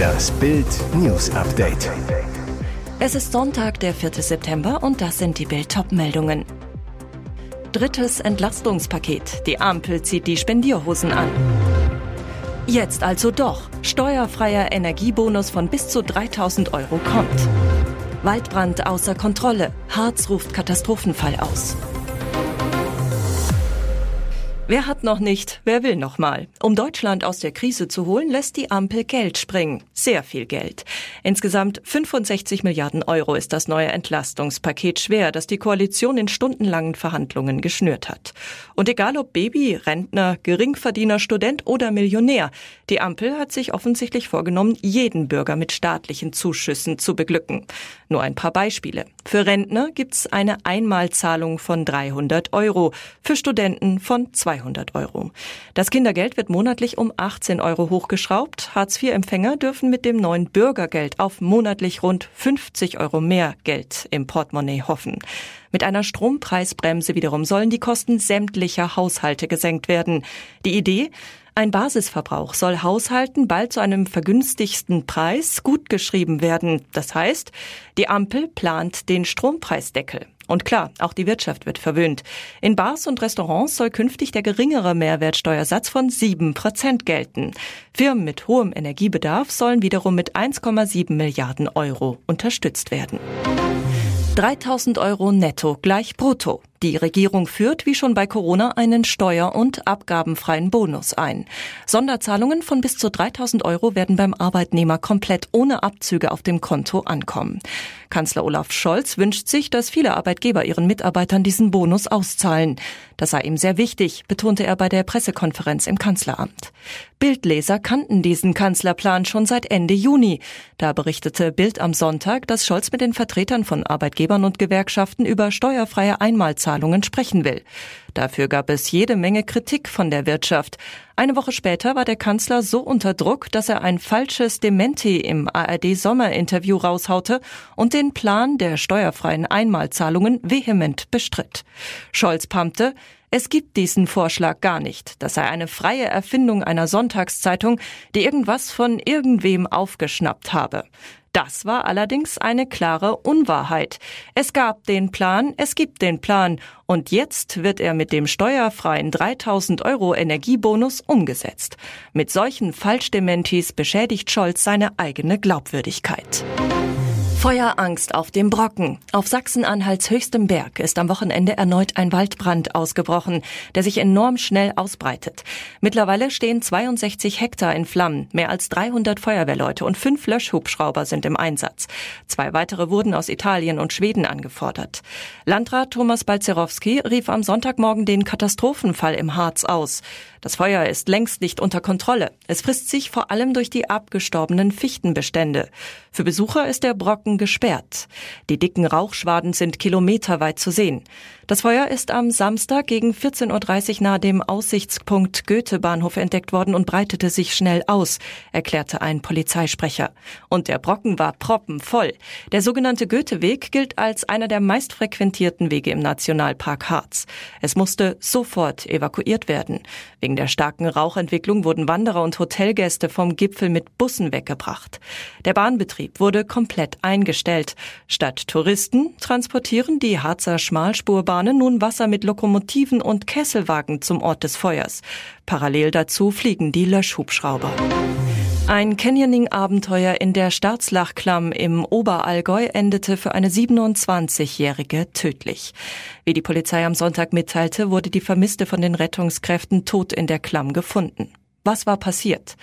Das Bild News Update. Es ist Sonntag, der 4. September und das sind die Bild meldungen Drittes Entlastungspaket. Die Ampel zieht die Spendierhosen an. Jetzt also doch. Steuerfreier Energiebonus von bis zu 3000 Euro kommt. Waldbrand außer Kontrolle. Harz ruft Katastrophenfall aus. Wer hat noch nicht, wer will noch mal? Um Deutschland aus der Krise zu holen, lässt die Ampel Geld springen. Sehr viel Geld. Insgesamt 65 Milliarden Euro ist das neue Entlastungspaket schwer, das die Koalition in stundenlangen Verhandlungen geschnürt hat. Und egal ob Baby, Rentner, Geringverdiener, Student oder Millionär, die Ampel hat sich offensichtlich vorgenommen, jeden Bürger mit staatlichen Zuschüssen zu beglücken. Nur ein paar Beispiele. Für Rentner gibt's eine Einmalzahlung von 300 Euro, für Studenten von 200 200 Euro. Das Kindergeld wird monatlich um 18 Euro hochgeschraubt. Hartz-IV-Empfänger dürfen mit dem neuen Bürgergeld auf monatlich rund 50 Euro mehr Geld im Portemonnaie hoffen. Mit einer Strompreisbremse wiederum sollen die Kosten sämtlicher Haushalte gesenkt werden. Die Idee? Ein Basisverbrauch soll Haushalten bald zu einem vergünstigsten Preis gutgeschrieben werden. Das heißt, die Ampel plant den Strompreisdeckel. Und klar, auch die Wirtschaft wird verwöhnt. In Bars und Restaurants soll künftig der geringere Mehrwertsteuersatz von 7 Prozent gelten. Firmen mit hohem Energiebedarf sollen wiederum mit 1,7 Milliarden Euro unterstützt werden. 3000 Euro netto gleich brutto. Die Regierung führt, wie schon bei Corona, einen steuer- und abgabenfreien Bonus ein. Sonderzahlungen von bis zu 3000 Euro werden beim Arbeitnehmer komplett ohne Abzüge auf dem Konto ankommen. Kanzler Olaf Scholz wünscht sich, dass viele Arbeitgeber ihren Mitarbeitern diesen Bonus auszahlen. Das sei ihm sehr wichtig, betonte er bei der Pressekonferenz im Kanzleramt. Bildleser kannten diesen Kanzlerplan schon seit Ende Juni. Da berichtete Bild am Sonntag, dass Scholz mit den Vertretern von Arbeitgebern und Gewerkschaften über steuerfreie Einmalzahlungen Zahlungen sprechen will. Dafür gab es jede Menge Kritik von der Wirtschaft. Eine Woche später war der Kanzler so unter Druck, dass er ein falsches Dementi im ARD-Sommerinterview raushaute und den Plan der steuerfreien Einmalzahlungen vehement bestritt. Scholz pumpte, es gibt diesen Vorschlag gar nicht. Das sei eine freie Erfindung einer Sonntagszeitung, die irgendwas von irgendwem aufgeschnappt habe. Das war allerdings eine klare Unwahrheit. Es gab den Plan, es gibt den Plan und jetzt wird er mit dem steuerfreien 3000 Euro Energiebonus umgesetzt. Mit solchen Falschdementis beschädigt Scholz seine eigene Glaubwürdigkeit. Feuerangst auf dem Brocken. Auf Sachsen-Anhalts höchstem Berg ist am Wochenende erneut ein Waldbrand ausgebrochen, der sich enorm schnell ausbreitet. Mittlerweile stehen 62 Hektar in Flammen. Mehr als 300 Feuerwehrleute und fünf Löschhubschrauber sind im Einsatz. Zwei weitere wurden aus Italien und Schweden angefordert. Landrat Thomas Balzerowski rief am Sonntagmorgen den Katastrophenfall im Harz aus. Das Feuer ist längst nicht unter Kontrolle. Es frisst sich vor allem durch die abgestorbenen Fichtenbestände. Für Besucher ist der Brocken gesperrt. Die dicken Rauchschwaden sind kilometerweit zu sehen. Das Feuer ist am Samstag gegen 14.30 Uhr nahe dem Aussichtspunkt Goethe-Bahnhof entdeckt worden und breitete sich schnell aus, erklärte ein Polizeisprecher. Und der Brocken war proppenvoll. Der sogenannte Goethe-Weg gilt als einer der meistfrequentierten Wege im Nationalpark Harz. Es musste sofort evakuiert werden. Wegen der starken Rauchentwicklung wurden Wanderer und Hotelgäste vom Gipfel mit Bussen weggebracht. Der Bahnbetrieb wurde komplett eingestellt. Statt Touristen transportieren die Harzer Schmalspurbahnen nun Wasser mit Lokomotiven und Kesselwagen zum Ort des Feuers. Parallel dazu fliegen die Löschhubschrauber. Ein Canyoning-Abenteuer in der Staatslachklamm im Oberallgäu endete für eine 27-Jährige tödlich. Wie die Polizei am Sonntag mitteilte, wurde die Vermisste von den Rettungskräften tot in der Klamm gefunden. Was war passiert?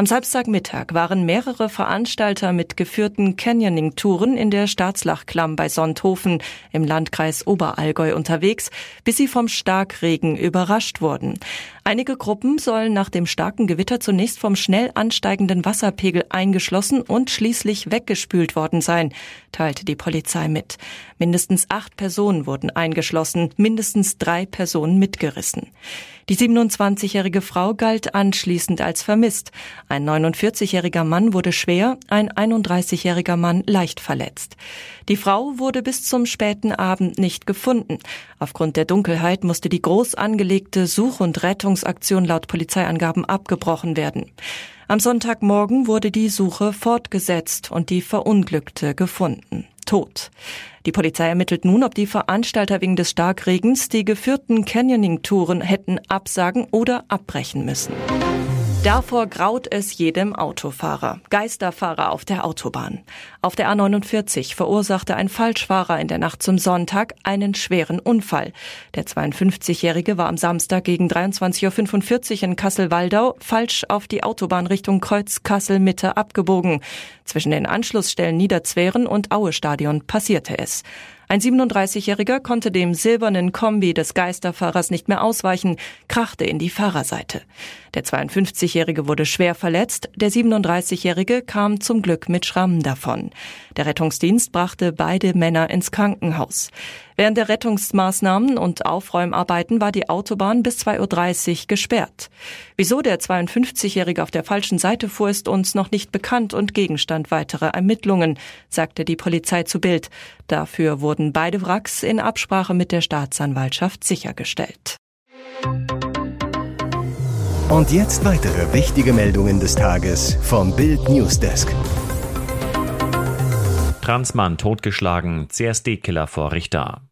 Am Samstagmittag waren mehrere Veranstalter mit geführten Canyoning-Touren in der Staatslachklamm bei Sonthofen im Landkreis Oberallgäu unterwegs, bis sie vom Starkregen überrascht wurden. Einige Gruppen sollen nach dem starken Gewitter zunächst vom schnell ansteigenden Wasserpegel eingeschlossen und schließlich weggespült worden sein, teilte die Polizei mit. Mindestens acht Personen wurden eingeschlossen, mindestens drei Personen mitgerissen. Die 27-jährige Frau galt anschließend als vermisst. Ein 49-jähriger Mann wurde schwer, ein 31-jähriger Mann leicht verletzt. Die Frau wurde bis zum späten Abend nicht gefunden. Aufgrund der Dunkelheit musste die groß angelegte Such- und Rettungsaktion laut Polizeiangaben abgebrochen werden. Am Sonntagmorgen wurde die Suche fortgesetzt und die Verunglückte gefunden. Tot. Die Polizei ermittelt nun, ob die Veranstalter wegen des Starkregens die geführten Canyoning-Touren hätten absagen oder abbrechen müssen. Davor graut es jedem Autofahrer. Geisterfahrer auf der Autobahn. Auf der A49 verursachte ein Falschfahrer in der Nacht zum Sonntag einen schweren Unfall. Der 52-Jährige war am Samstag gegen 23.45 Uhr in Kassel-Waldau falsch auf die Autobahn Richtung Kreuz Kassel-Mitte abgebogen. Zwischen den Anschlussstellen Niederzweren und Aue-Stadion passierte es. Ein 37-Jähriger konnte dem silbernen Kombi des Geisterfahrers nicht mehr ausweichen, krachte in die Fahrerseite. Der 52-Jährige wurde schwer verletzt, der 37-Jährige kam zum Glück mit Schrammen davon. Der Rettungsdienst brachte beide Männer ins Krankenhaus. Während der Rettungsmaßnahmen und Aufräumarbeiten war die Autobahn bis 2.30 Uhr gesperrt. Wieso der 52-Jährige auf der falschen Seite fuhr, ist uns noch nicht bekannt und Gegenstand weiterer Ermittlungen, sagte die Polizei zu Bild. Dafür wurden beide Wracks in Absprache mit der Staatsanwaltschaft sichergestellt. Und jetzt weitere wichtige Meldungen des Tages vom Bild Newsdesk. Transmann totgeschlagen, CSD-Killer vor Richter.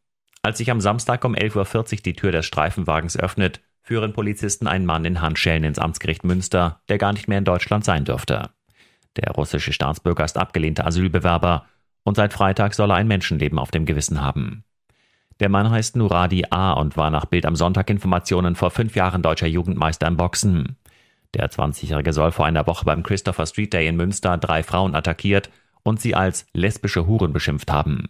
Als sich am Samstag um 11.40 Uhr die Tür des Streifenwagens öffnet, führen Polizisten einen Mann in Handschellen ins Amtsgericht Münster, der gar nicht mehr in Deutschland sein dürfte. Der russische Staatsbürger ist abgelehnter Asylbewerber und seit Freitag soll er ein Menschenleben auf dem Gewissen haben. Der Mann heißt Nuradi A. und war nach Bild am Sonntag Informationen vor fünf Jahren deutscher Jugendmeister im Boxen. Der 20-Jährige soll vor einer Woche beim Christopher Street Day in Münster drei Frauen attackiert und sie als lesbische Huren beschimpft haben.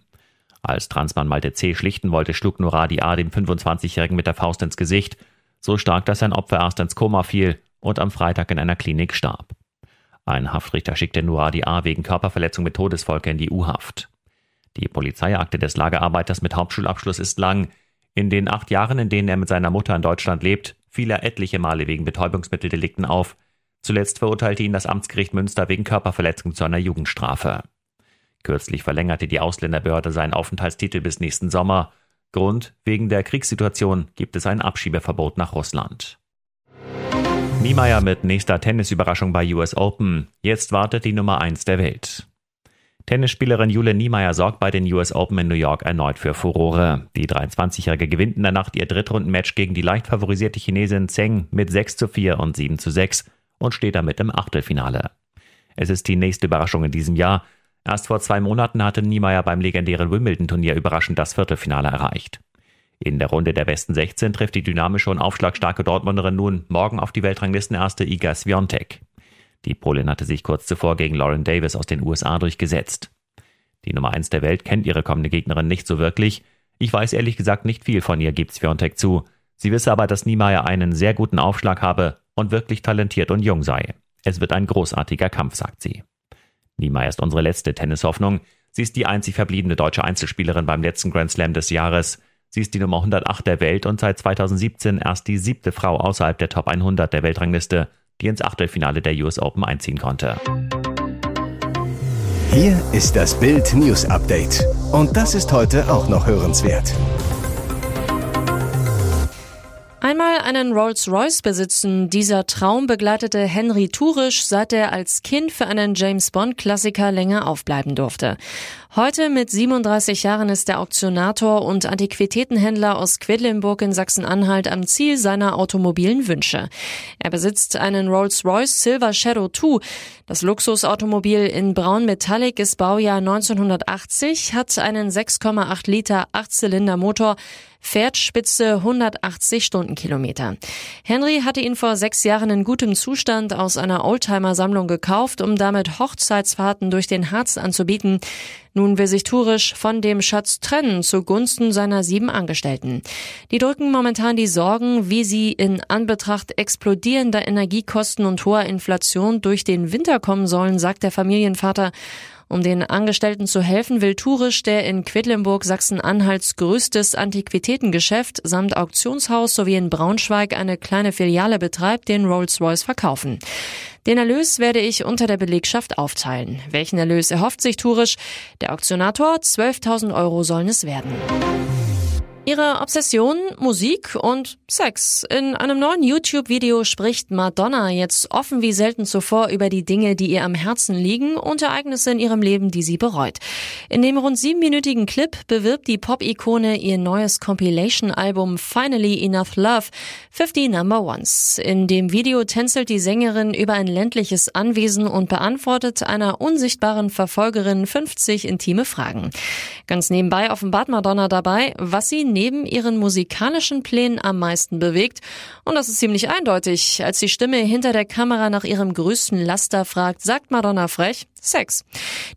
Als Transmann Malte C. schlichten wollte, schlug Nuradi A. dem 25-Jährigen mit der Faust ins Gesicht, so stark, dass sein Opfer erst ins Koma fiel und am Freitag in einer Klinik starb. Ein Haftrichter schickte Nuradi A. wegen Körperverletzung mit Todesfolge in die U-Haft. Die Polizeiakte des Lagerarbeiters mit Hauptschulabschluss ist lang. In den acht Jahren, in denen er mit seiner Mutter in Deutschland lebt, fiel er etliche Male wegen Betäubungsmitteldelikten auf. Zuletzt verurteilte ihn das Amtsgericht Münster wegen Körperverletzung zu einer Jugendstrafe. Kürzlich verlängerte die Ausländerbehörde seinen Aufenthaltstitel bis nächsten Sommer. Grund, wegen der Kriegssituation gibt es ein Abschiebeverbot nach Russland. Niemeyer mit nächster Tennisüberraschung bei US Open. Jetzt wartet die Nummer 1 der Welt. Tennisspielerin Jule Niemeyer sorgt bei den US Open in New York erneut für Furore. Die 23-Jährige gewinnt in der Nacht ihr Drittrundenmatch gegen die leicht favorisierte Chinesin Zheng mit 6 zu 4 und 7 zu 6 und steht damit im Achtelfinale. Es ist die nächste Überraschung in diesem Jahr. Erst vor zwei Monaten hatte Niemeyer beim legendären Wimbledon-Turnier überraschend das Viertelfinale erreicht. In der Runde der besten 16 trifft die dynamische und aufschlagstarke Dortmunderin nun morgen auf die Weltranglistenerste Iga Swiatek. Die Polin hatte sich kurz zuvor gegen Lauren Davis aus den USA durchgesetzt. Die Nummer 1 der Welt kennt ihre kommende Gegnerin nicht so wirklich. Ich weiß ehrlich gesagt nicht viel von ihr, gibt Sviontek zu. Sie wisse aber, dass Niemeyer einen sehr guten Aufschlag habe und wirklich talentiert und jung sei. Es wird ein großartiger Kampf, sagt sie. Niemeyer ist unsere letzte Tennishoffnung. Sie ist die einzig verbliebene deutsche Einzelspielerin beim letzten Grand Slam des Jahres. Sie ist die Nummer 108 der Welt und seit 2017 erst die siebte Frau außerhalb der Top 100 der Weltrangliste, die ins Achtelfinale der US Open einziehen konnte. Hier ist das Bild News Update. Und das ist heute auch noch hörenswert. Einmal einen Rolls-Royce besitzen, dieser Traum begleitete Henry Turisch, seit er als Kind für einen James Bond-Klassiker länger aufbleiben durfte. Heute mit 37 Jahren ist der Auktionator und Antiquitätenhändler aus Quedlinburg in Sachsen-Anhalt am Ziel seiner automobilen Wünsche. Er besitzt einen Rolls-Royce Silver Shadow 2. Das Luxusautomobil in Braun Metallic ist Baujahr 1980, hat einen 6,8 Liter Achtzylinder-Motor, fährt spitze 180 Stundenkilometer. Henry hatte ihn vor sechs Jahren in gutem Zustand aus einer Oldtimer-Sammlung gekauft, um damit Hochzeitsfahrten durch den Harz anzubieten. Nun will sich Tourisch von dem Schatz trennen zugunsten seiner sieben Angestellten. Die drücken momentan die Sorgen, wie sie in Anbetracht explodierender Energiekosten und hoher Inflation durch den Winter kommen sollen, sagt der Familienvater. Um den Angestellten zu helfen, will Tourisch, der in Quedlinburg Sachsen-Anhalts größtes Antiquitätengeschäft samt Auktionshaus sowie in Braunschweig eine kleine Filiale betreibt, den Rolls-Royce verkaufen. Den Erlös werde ich unter der Belegschaft aufteilen. Welchen Erlös erhofft sich Tourisch? Der Auktionator 12.000 Euro sollen es werden. Ihre Obsession, Musik und Sex. In einem neuen YouTube-Video spricht Madonna jetzt offen wie selten zuvor über die Dinge, die ihr am Herzen liegen und Ereignisse in ihrem Leben, die sie bereut. In dem rund siebenminütigen Clip bewirbt die Pop-Ikone ihr neues Compilation-Album Finally Enough Love 50 Number Ones. In dem Video tänzelt die Sängerin über ein ländliches Anwesen und beantwortet einer unsichtbaren Verfolgerin 50 intime Fragen. Ganz nebenbei offenbart Madonna dabei, was sie neben ihren musikalischen Plänen am meisten bewegt. Und das ist ziemlich eindeutig. Als die Stimme hinter der Kamera nach ihrem größten Laster fragt, sagt Madonna frech, Sex.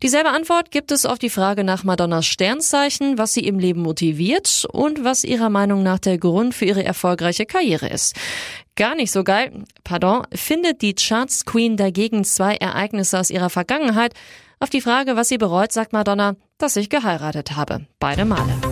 Dieselbe Antwort gibt es auf die Frage nach Madonnas Sternzeichen, was sie im Leben motiviert und was ihrer Meinung nach der Grund für ihre erfolgreiche Karriere ist. Gar nicht so geil, pardon, findet die Charts Queen dagegen zwei Ereignisse aus ihrer Vergangenheit. Auf die Frage, was sie bereut, sagt Madonna, dass ich geheiratet habe. Beide Male.